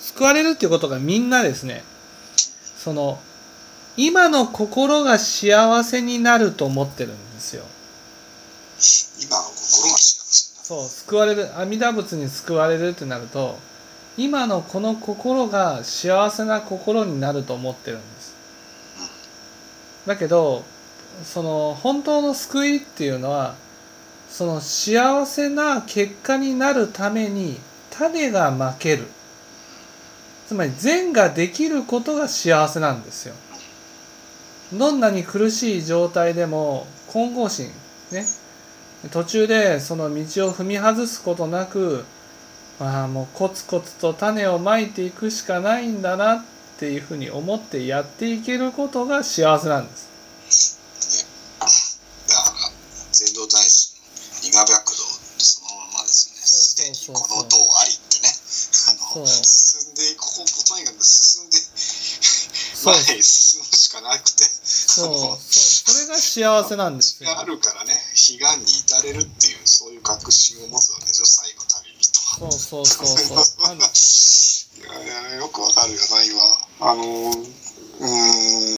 救われるっていうことがみんなですねその今の心が幸せになると思ってるんですよ。今の心が幸せになる。そう救われる阿弥陀仏に救われるってなると今のこの心が幸せな心になると思ってるんです。だけどその本当の救いっていうのはその幸せな結果になるために種が負けるつまり善ができることが幸せなんですよ。どんなに苦しい状態でも金剛心ね。途中でその道を踏み外すことなくまあもうコツコツと種をまいていくしかないんだなっていうふうに思ってやっていけることが幸せなんです。大師の伊賀白道ってそのままですよね。この道ありってね。あのこうとにかく進んでそう前へ進むしかなくてそうそうそれが幸せなんですよあるからね悲願に至れるっていうそういう確信を持つわけでしょ最後旅人は。そうそうそうそういやいやよくわかるよな今あのうーん